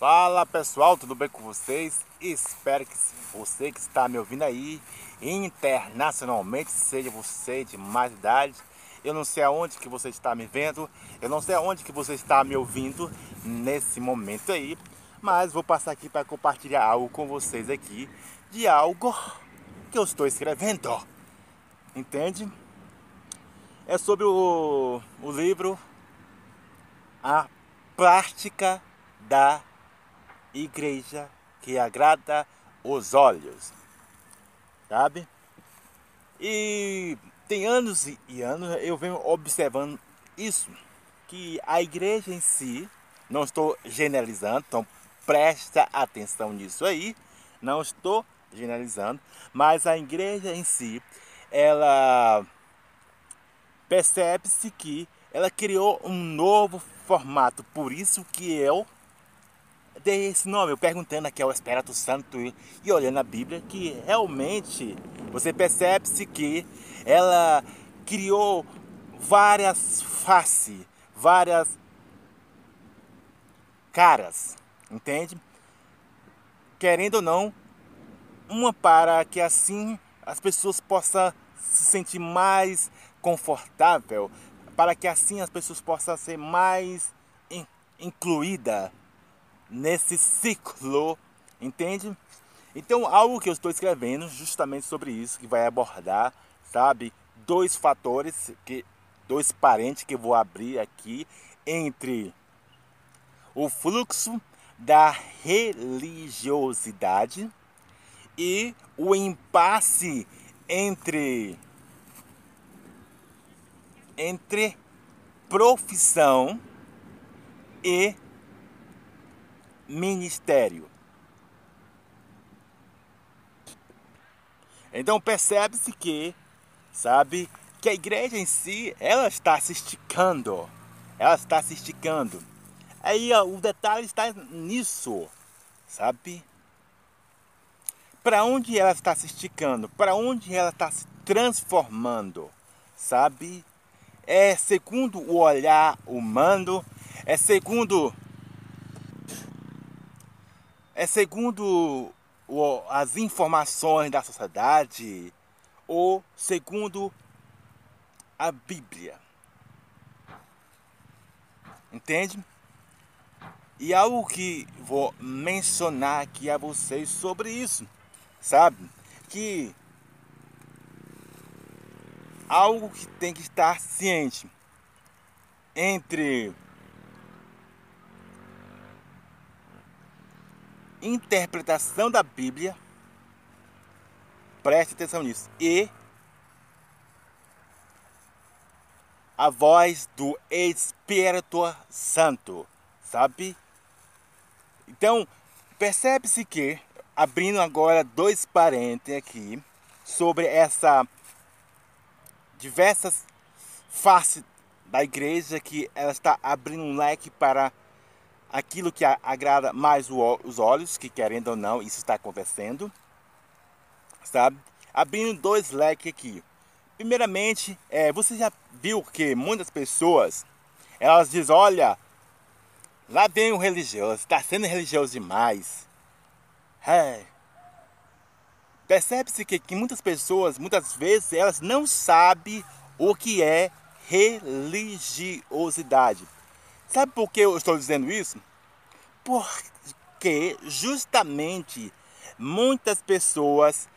Fala pessoal, tudo bem com vocês? Espero que você que está me ouvindo aí internacionalmente, seja você de mais idade, eu não sei aonde que você está me vendo, eu não sei aonde que você está me ouvindo nesse momento aí, mas vou passar aqui para compartilhar algo com vocês aqui de algo que eu estou escrevendo, entende? É sobre o, o livro A Prática da igreja que agrada os olhos, sabe? E tem anos e anos eu venho observando isso, que a igreja em si, não estou generalizando, então presta atenção nisso aí, não estou generalizando, mas a igreja em si, ela percebe-se que ela criou um novo formato, por isso que eu dei esse nome, eu perguntando aqui ao Espírito Santo e olhando a Bíblia, que realmente você percebe-se que ela criou várias faces, várias caras, entende? Querendo ou não, uma para que assim as pessoas possam se sentir mais confortável, para que assim as pessoas possam ser mais incluídas nesse ciclo, entende? Então, algo que eu estou escrevendo justamente sobre isso, que vai abordar, sabe, dois fatores, que, dois parentes que eu vou abrir aqui entre o fluxo da religiosidade e o impasse entre entre profissão e ministério. Então percebe-se que, sabe, que a igreja em si, ela está se esticando. Ela está se esticando. Aí ó, o detalhe está nisso, sabe? Para onde ela está se esticando? Para onde ela está se transformando? Sabe? É segundo o olhar humano, é segundo é segundo as informações da sociedade ou segundo a Bíblia. Entende? E algo que vou mencionar aqui a vocês sobre isso, sabe? Que algo que tem que estar ciente entre interpretação da Bíblia, preste atenção nisso, e a voz do Espírito Santo, sabe? Então, percebe-se que, abrindo agora dois parênteses aqui, sobre essa diversas faces da igreja que ela está abrindo um leque para aquilo que agrada mais os olhos, que querendo ou não, isso está acontecendo, sabe? Abrindo dois leques aqui. Primeiramente, é, você já viu que muitas pessoas, elas dizem, olha, lá vem o religioso, está sendo religioso demais. É. Percebe-se que, que muitas pessoas, muitas vezes, elas não sabem o que é religiosidade. Sabe por que eu estou dizendo isso? Porque justamente muitas pessoas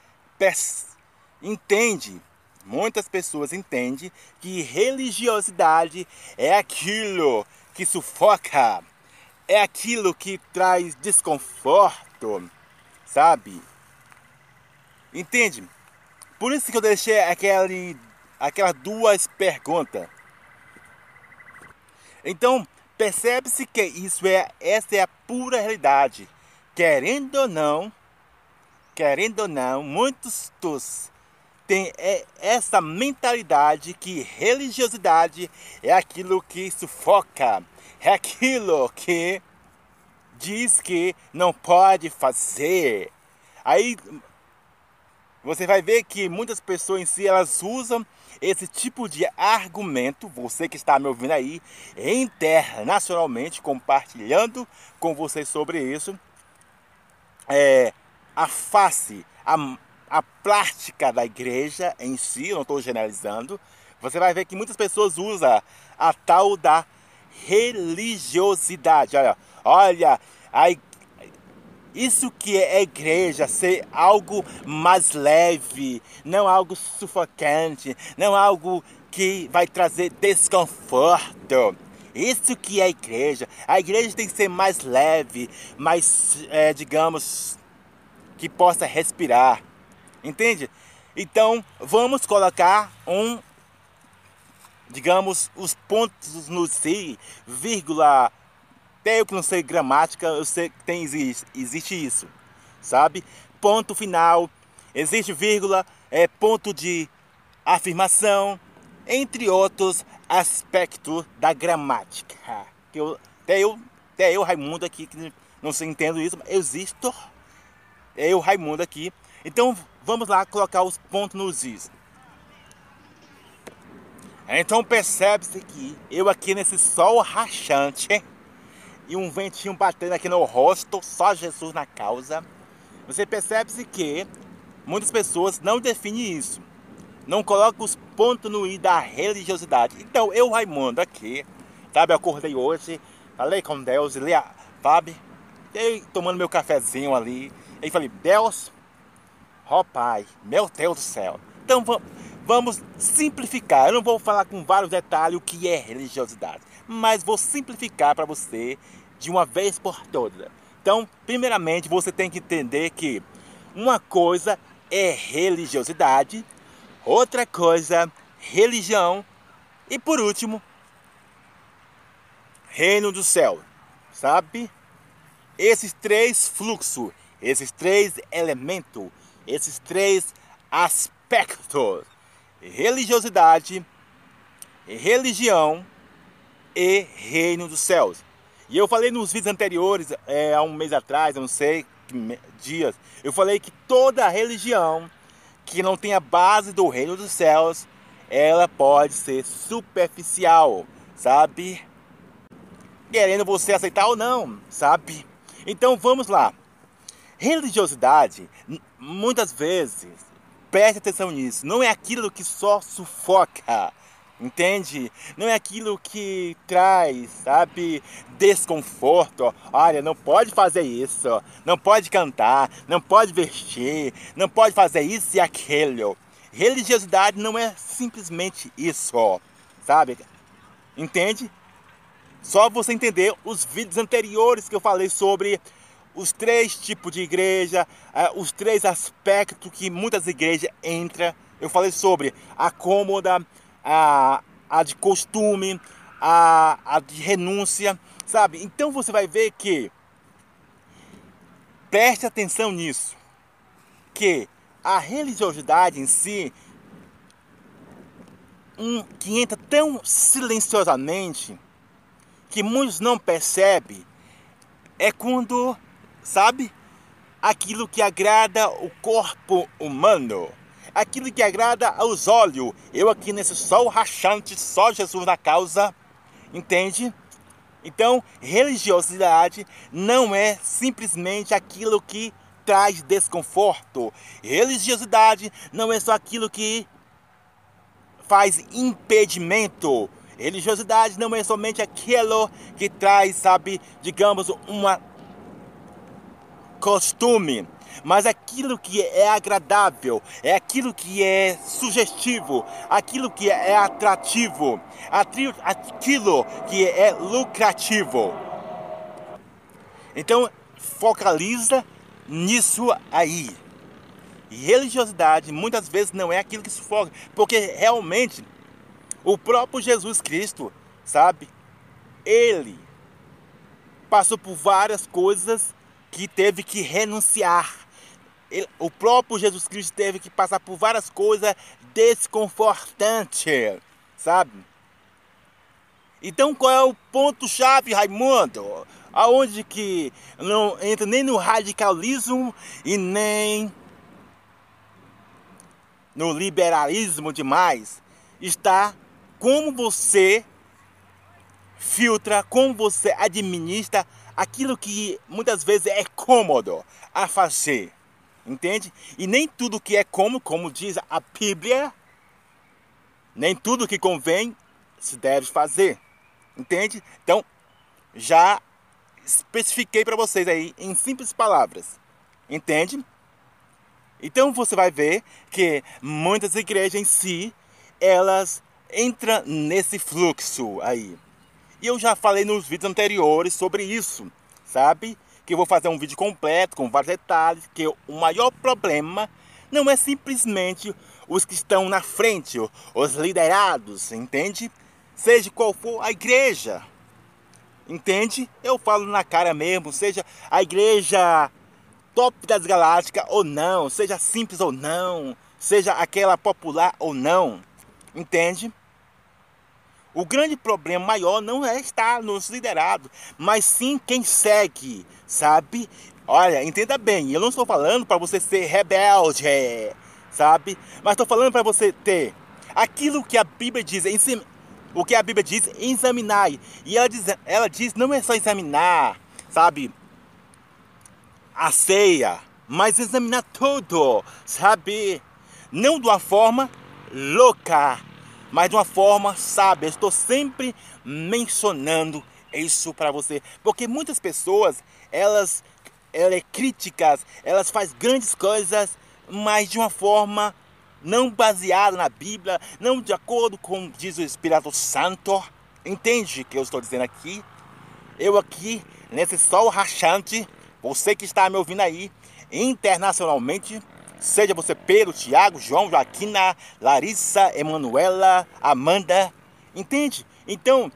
entendem, muitas pessoas entendem que religiosidade é aquilo que sufoca, é aquilo que traz desconforto, sabe? Entende? Por isso que eu deixei aquele, aquelas duas perguntas. Então, percebe-se que isso é, essa é a pura realidade. Querendo ou não, querendo ou não, muitos dos têm é, essa mentalidade que religiosidade é aquilo que sufoca, é aquilo que diz que não pode fazer. Aí você vai ver que muitas pessoas em si elas usam esse tipo de argumento, você que está me ouvindo aí, internacionalmente, compartilhando com você sobre isso, é, a face, a, a prática da igreja em si, eu não estou generalizando, você vai ver que muitas pessoas usam a tal da religiosidade. Olha, olha a, isso que é igreja, ser algo mais leve, não algo sufocante, não algo que vai trazer desconforto. Isso que é igreja. A igreja tem que ser mais leve, mais, é, digamos, que possa respirar. Entende? Então, vamos colocar um, digamos, os pontos no si, vírgula, até eu que não sei gramática, eu sei que tem, existe, existe isso, sabe? Ponto final, existe vírgula, é ponto de afirmação, entre outros aspectos da gramática. Que eu, até, eu, até eu, Raimundo, aqui, que não sei entendo isso, mas existo. É eu, Raimundo, aqui. Então, vamos lá colocar os pontos nos is. Então percebe-se que eu aqui nesse sol rachante e um ventinho batendo aqui no rosto, só Jesus na causa. Você percebe-se que muitas pessoas não definem isso. Não colocam os pontos no i da religiosidade. Então, eu, Raimundo, aqui, sabe, eu acordei hoje, falei com Deus, li, sabe, e tomando meu cafezinho ali. E falei, Deus, ó Pai, meu Deus do céu. Então, vamos simplificar. Eu não vou falar com vários detalhes o que é religiosidade mas vou simplificar para você de uma vez por todas. Então, primeiramente, você tem que entender que uma coisa é religiosidade, outra coisa, religião e por último, reino do céu. Sabe? Esses três fluxos, esses três elementos, esses três aspectos: religiosidade, religião e reino dos céus. E eu falei nos vídeos anteriores, é, há um mês atrás, não sei, dias, eu falei que toda religião que não tenha base do reino dos céus, ela pode ser superficial, sabe? Querendo você aceitar ou não, sabe? Então vamos lá. Religiosidade, muitas vezes, preste atenção nisso, não é aquilo que só sufoca Entende? Não é aquilo que traz, sabe, desconforto. Olha, não pode fazer isso, não pode cantar, não pode vestir, não pode fazer isso e aquilo. Religiosidade não é simplesmente isso, sabe? Entende? Só você entender os vídeos anteriores que eu falei sobre os três tipos de igreja, uh, os três aspectos que muitas igrejas entram. Eu falei sobre a cômoda, a, a de costume, a, a de renúncia, sabe? Então você vai ver que, preste atenção nisso, que a religiosidade em si, um, que entra tão silenciosamente, que muitos não percebem, é quando, sabe, aquilo que agrada o corpo humano aquilo que agrada aos olhos. Eu aqui nesse sol rachante, só Jesus na causa, entende? Então, religiosidade não é simplesmente aquilo que traz desconforto. Religiosidade não é só aquilo que faz impedimento. Religiosidade não é somente aquilo que traz, sabe, digamos, uma costume mas aquilo que é agradável, é aquilo que é sugestivo, aquilo que é atrativo, aquilo que é lucrativo. Então, focaliza nisso aí. E religiosidade muitas vezes não é aquilo que sufoca, porque realmente o próprio Jesus Cristo, sabe? Ele passou por várias coisas que teve que renunciar ele, o próprio Jesus Cristo teve que passar por várias coisas desconfortantes, sabe? Então qual é o ponto-chave, Raimundo? Aonde que não entra nem no radicalismo e nem no liberalismo demais, está como você filtra, como você administra aquilo que muitas vezes é cômodo a fazer. Entende? E nem tudo que é cômodo, como diz a Bíblia, nem tudo que convém se deve fazer. Entende? Então, já especifiquei para vocês aí em simples palavras. Entende? Então você vai ver que muitas igrejas em si, elas entram nesse fluxo aí. E eu já falei nos vídeos anteriores sobre isso, sabe? Que eu vou fazer um vídeo completo com vários detalhes, que o maior problema não é simplesmente os que estão na frente, os liderados, entende? Seja qual for a igreja, entende? Eu falo na cara mesmo, seja a igreja top das galácticas ou não, seja simples ou não, seja aquela popular ou não, entende? O grande problema maior não é estar nos liderados, mas sim quem segue, sabe? Olha, entenda bem, eu não estou falando para você ser rebelde, sabe? Mas estou falando para você ter aquilo que a Bíblia diz, o que a Bíblia diz, examinar. E ela diz, ela diz não é só examinar, sabe? a ceia, mas examinar tudo, sabe? Não de uma forma louca, mas de uma forma sábia. Estou sempre mencionando isso para você, porque muitas pessoas, elas, elas é críticas, elas fazem grandes coisas, mas de uma forma não baseada na Bíblia, não de acordo com diz o Espírito Santo. Entende o que eu estou dizendo aqui? Eu aqui, nesse sol rachante, você que está me ouvindo aí internacionalmente, seja você Pedro, Tiago, João, Joaquina, Larissa, Emanuela, Amanda, entende? Então,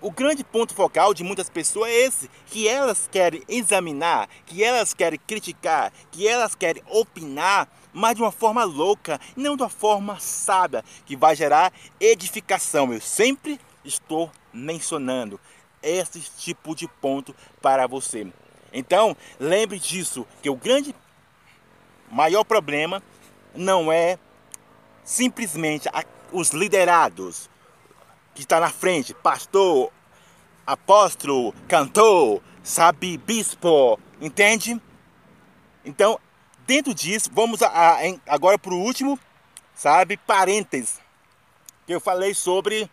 o grande ponto focal de muitas pessoas é esse, que elas querem examinar, que elas querem criticar, que elas querem opinar, mas de uma forma louca, não de uma forma sábia, que vai gerar edificação. Eu sempre estou mencionando esse tipo de ponto para você. Então, lembre disso, que o grande maior problema não é simplesmente os liderados que está na frente, pastor, apóstolo, cantor, sabe, bispo, entende? Então, dentro disso, vamos a, a, agora para o último, sabe, parênteses, que eu falei sobre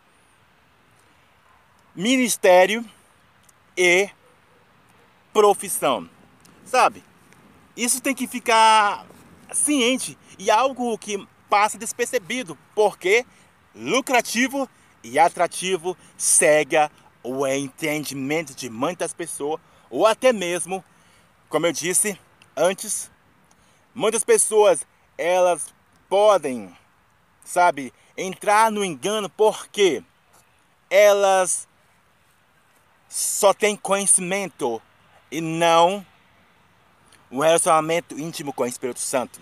ministério e profissão. Sabe? Isso tem que ficar ciente e algo que passa despercebido, porque lucrativo e atrativo cega o entendimento de muitas pessoas, ou até mesmo, como eu disse antes, muitas pessoas elas podem, sabe, entrar no engano porque elas só têm conhecimento e não um relacionamento íntimo com o Espírito Santo.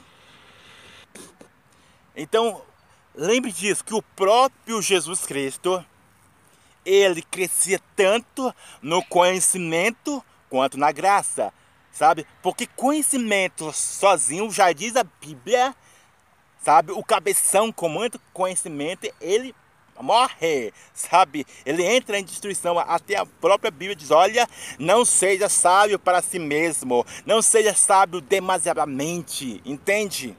Então, lembre disso, que o próprio Jesus Cristo, ele crescia tanto no conhecimento quanto na graça, sabe? Porque conhecimento sozinho, já diz a Bíblia, sabe? O cabeção com muito conhecimento, ele morre, sabe? Ele entra em destruição. Até a própria Bíblia diz: olha, não seja sábio para si mesmo, não seja sábio demasiadamente, entende?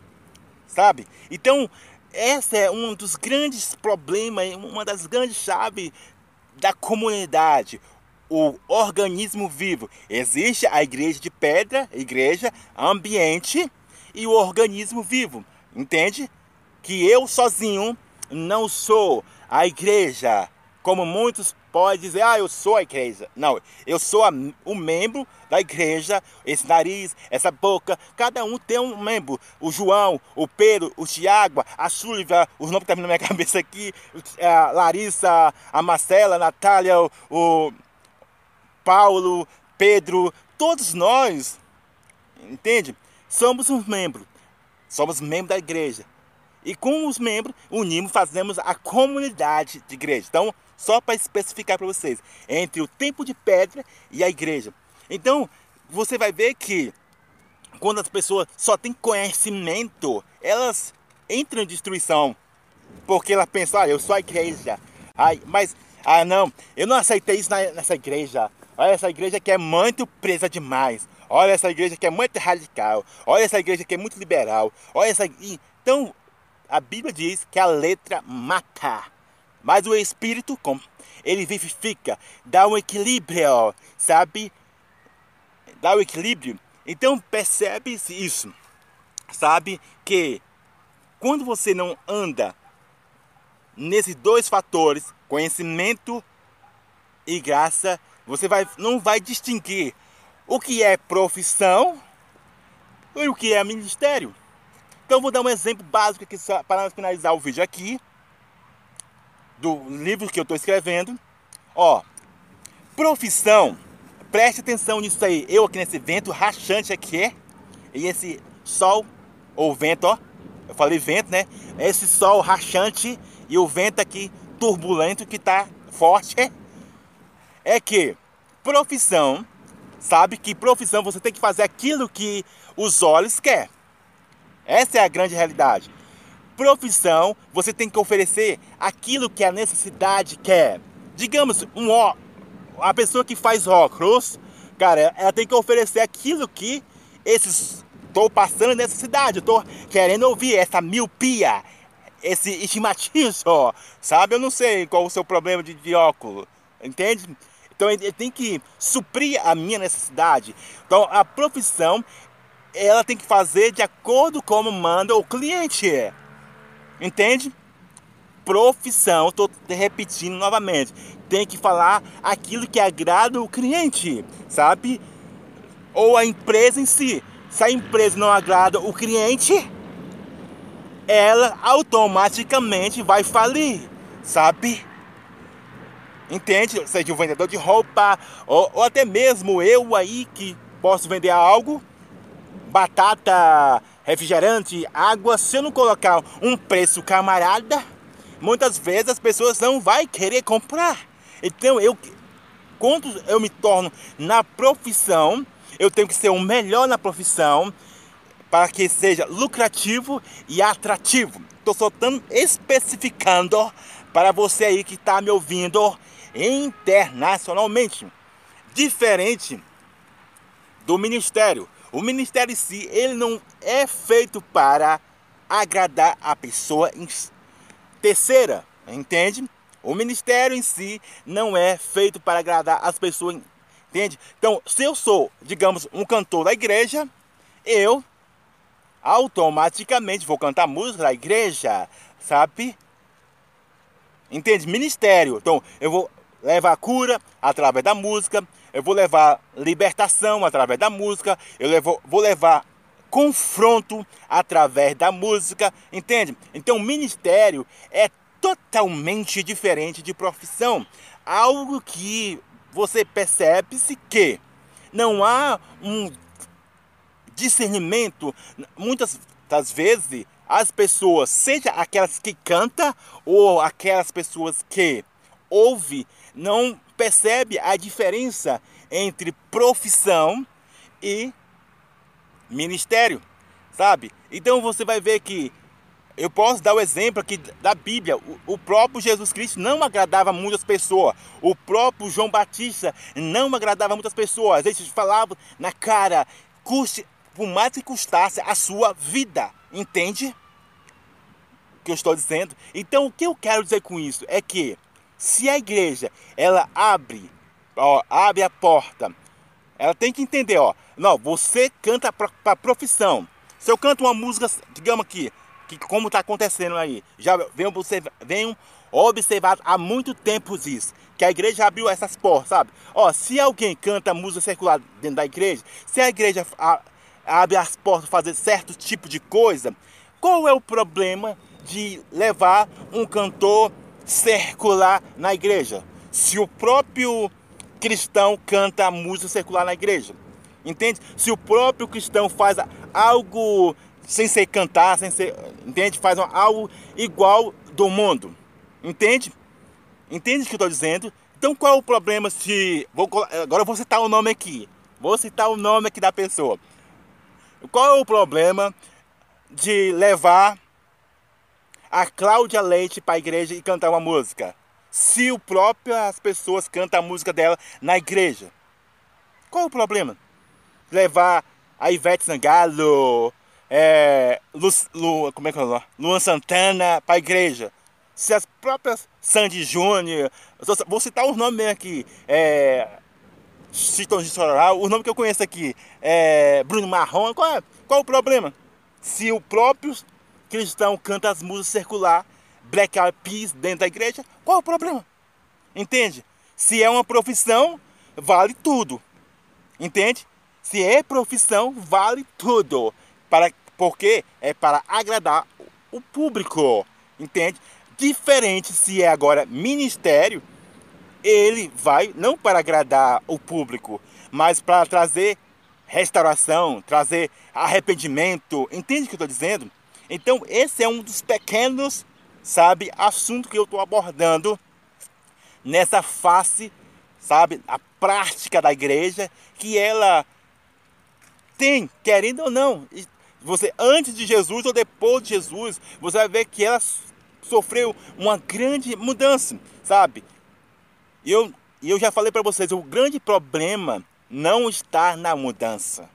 Sabe? Então, esse é um dos grandes problemas, uma das grandes chaves da comunidade. O organismo vivo. Existe a igreja de pedra, igreja, ambiente e o organismo vivo. Entende? Que eu sozinho não sou a igreja, como muitos podem dizer, ah, eu sou a igreja. Não, eu sou a, um membro da igreja, esse nariz, essa boca, cada um tem um membro. O João, o Pedro, o Tiago, a Súliva, os nomes que estão na minha cabeça aqui, a Larissa, a Marcela, a Natália, o, o Paulo, Pedro, todos nós, entende? Somos um membro, somos membros da igreja. E com os membros, unimos, fazemos a comunidade de igreja. Então, só para especificar para vocês, entre o tempo de pedra e a igreja. Então, você vai ver que quando as pessoas só têm conhecimento, elas entra em destruição. Porque ela pensa, olha, eu sou a igreja. Ai, mas, ah não, eu não aceitei isso nessa igreja. Olha essa igreja que é muito presa demais. Olha essa igreja que é muito radical. Olha essa igreja que é muito liberal. Olha essa. Então, a Bíblia diz que a letra mata. Mas o Espírito, ele vivifica, dá um equilíbrio, sabe? Dá um equilíbrio. Então percebe-se isso, sabe? Que quando você não anda nesses dois fatores, conhecimento e graça, você vai, não vai distinguir o que é profissão e o que é ministério. Então vou dar um exemplo básico aqui para finalizar o vídeo aqui do livro que eu estou escrevendo. Ó, profissão. Preste atenção nisso aí. Eu aqui nesse vento rachante aqui, e esse sol ou vento, ó. Eu falei vento, né? Esse sol rachante e o vento aqui turbulento que tá forte. É que profissão, sabe que profissão você tem que fazer aquilo que os olhos quer. Essa é a grande realidade. Profissão, você tem que oferecer aquilo que a necessidade quer. Digamos, um ó, a pessoa que faz óculos, cara, ela tem que oferecer aquilo que esses estou passando necessidade, estou querendo ouvir essa miopia, esse estigmatismo, sabe? Eu não sei qual o seu problema de, de óculos, entende? Então ele tem que suprir a minha necessidade. Então a profissão ela tem que fazer de acordo com como manda o cliente. Entende? Profissão, estou repetindo novamente. Tem que falar aquilo que agrada o cliente, sabe? Ou a empresa em si. Se a empresa não agrada o cliente, ela automaticamente vai falir, sabe? Entende? Seja um vendedor de roupa, ou, ou até mesmo eu aí que posso vender algo batata, refrigerante, água, se eu não colocar um preço camarada, muitas vezes as pessoas não vão querer comprar. Então eu quando eu me torno na profissão, eu tenho que ser o melhor na profissão para que seja lucrativo e atrativo. Estou só especificando para você aí que está me ouvindo internacionalmente. Diferente do ministério. O ministério em si, ele não é feito para agradar a pessoa terceira, entende? O ministério em si não é feito para agradar as pessoas, entende? Então, se eu sou, digamos, um cantor da igreja, eu automaticamente vou cantar música da igreja, sabe? Entende? Ministério. Então, eu vou levar cura através da música, eu vou levar libertação através da música, eu levo, vou levar confronto através da música, entende? Então, ministério é totalmente diferente de profissão. Algo que você percebe-se que não há um discernimento, muitas das vezes as pessoas, seja aquelas que cantam ou aquelas pessoas que ouvem, não percebe a diferença entre profissão e ministério, sabe? Então você vai ver que eu posso dar o exemplo aqui da Bíblia. O, próprio Jesus Cristo não agradava muitas pessoas. O próprio João Batista não agradava muitas pessoas. Eles falavam na cara, custe, por mais que custasse a sua vida. Entende? O que eu estou dizendo? Então o que eu quero dizer com isso é que se a igreja ela abre, ó, abre a porta, ela tem que entender, ó, não, você canta para profissão. Se eu canto uma música, digamos aqui, que como está acontecendo aí, já venho, venho observar há muito tempo isso, que a igreja abriu essas portas, sabe? Ó, se alguém canta música circular dentro da igreja, se a igreja a, abre as portas para fazer certo tipo de coisa, qual é o problema de levar um cantor circular na igreja. Se o próprio cristão canta a música circular na igreja. Entende? Se o próprio cristão faz algo sem ser cantar, sem ser, entende? Faz algo igual do mundo. Entende? Entende o que eu estou dizendo? Então qual é o problema se. Vou, agora eu vou citar o nome aqui. Vou citar o nome aqui da pessoa. Qual é o problema de levar a Cláudia Leite para a igreja e cantar uma música? Se o próprio as pessoas cantam a música dela na igreja. Qual o problema? Levar a Ivete Sangalo, é, Lu, Lu, como é que é Luan Santana para a igreja. Se as próprias Sandy Júnior, vou citar os nomes aqui, é, Chitão de Soral, o nome que eu conheço aqui é Bruno Marrom, qual, é, qual o problema? Se o próprio cristão canta as músicas circular, Black Eyed Peas dentro da igreja, qual o problema? Entende? Se é uma profissão, vale tudo. Entende? Se é profissão, vale tudo. Para, porque é para agradar o público. Entende? Diferente se é agora ministério, ele vai não para agradar o público, mas para trazer restauração, trazer arrependimento. Entende o que eu estou dizendo? Então, esse é um dos pequenos, sabe, assuntos que eu estou abordando nessa face, sabe, a prática da igreja, que ela tem, querendo ou não, você antes de Jesus ou depois de Jesus, você vai ver que ela sofreu uma grande mudança, sabe? Eu, eu já falei para vocês, o grande problema não está na mudança.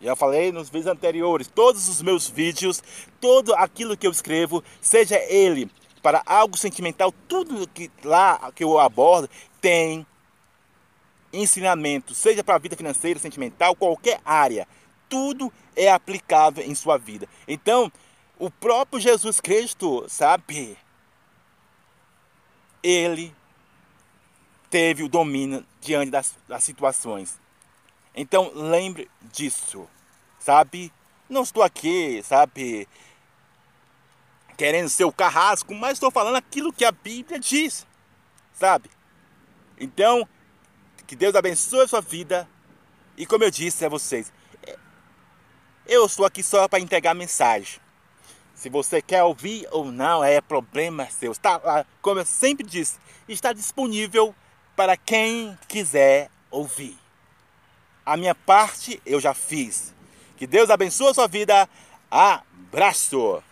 Já falei nos vídeos anteriores, todos os meus vídeos, todo aquilo que eu escrevo, seja ele para algo sentimental, tudo que lá que eu abordo tem ensinamento, seja para a vida financeira, sentimental, qualquer área, tudo é aplicável em sua vida. Então, o próprio Jesus Cristo, sabe? Ele teve o domínio diante das, das situações. Então lembre disso, sabe? Não estou aqui, sabe, querendo ser o carrasco, mas estou falando aquilo que a Bíblia diz, sabe? Então, que Deus abençoe a sua vida. E como eu disse a vocês, eu estou aqui só para entregar mensagem. Se você quer ouvir ou não, é problema seu. Está, como eu sempre disse, está disponível para quem quiser ouvir. A minha parte eu já fiz. Que Deus abençoe a sua vida. Abraço!